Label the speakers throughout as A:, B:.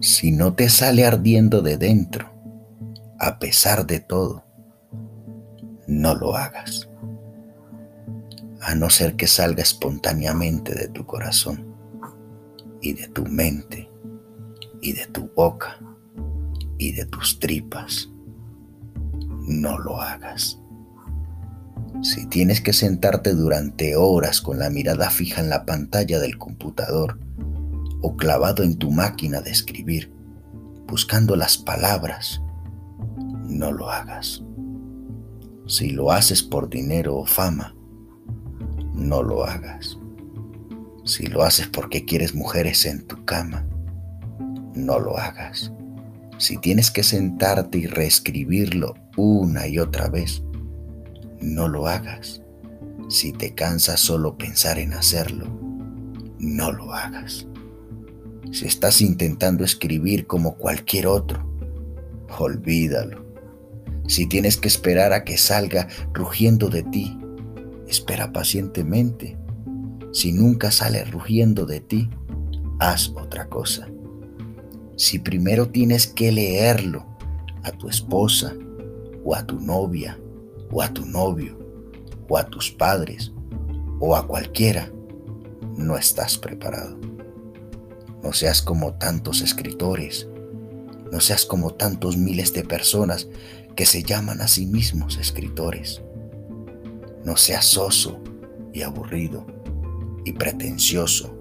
A: Si no te sale ardiendo de dentro, a pesar de todo, no lo hagas. A no ser que salga espontáneamente de tu corazón y de tu mente y de tu boca y de tus tripas. No lo hagas. Si tienes que sentarte durante horas con la mirada fija en la pantalla del computador o clavado en tu máquina de escribir, buscando las palabras, no lo hagas. Si lo haces por dinero o fama, no lo hagas. Si lo haces porque quieres mujeres en tu cama, no lo hagas. Si tienes que sentarte y reescribirlo una y otra vez, no lo hagas. Si te cansa solo pensar en hacerlo, no lo hagas. Si estás intentando escribir como cualquier otro, olvídalo. Si tienes que esperar a que salga rugiendo de ti, espera pacientemente. Si nunca sale rugiendo de ti, haz otra cosa. Si primero tienes que leerlo a tu esposa o a tu novia o a tu novio, o a tus padres, o a cualquiera, no estás preparado. No seas como tantos escritores, no seas como tantos miles de personas que se llaman a sí mismos escritores. No seas soso y aburrido y pretencioso.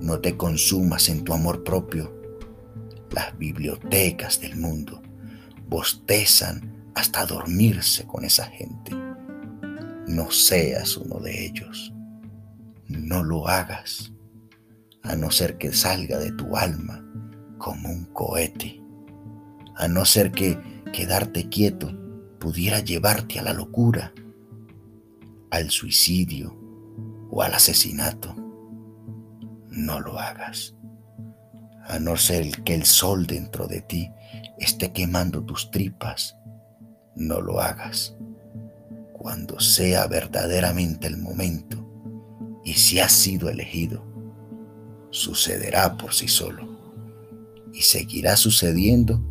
A: No te consumas en tu amor propio. Las bibliotecas del mundo bostezan hasta dormirse con esa gente. No seas uno de ellos. No lo hagas, a no ser que salga de tu alma como un cohete, a no ser que quedarte quieto pudiera llevarte a la locura, al suicidio o al asesinato. No lo hagas, a no ser que el sol dentro de ti esté quemando tus tripas no lo hagas. Cuando sea verdaderamente el momento y si has sido elegido, sucederá por sí solo y seguirá sucediendo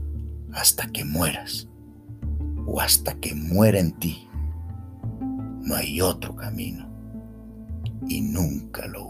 A: hasta que mueras o hasta que muera en ti. No hay otro camino y nunca lo.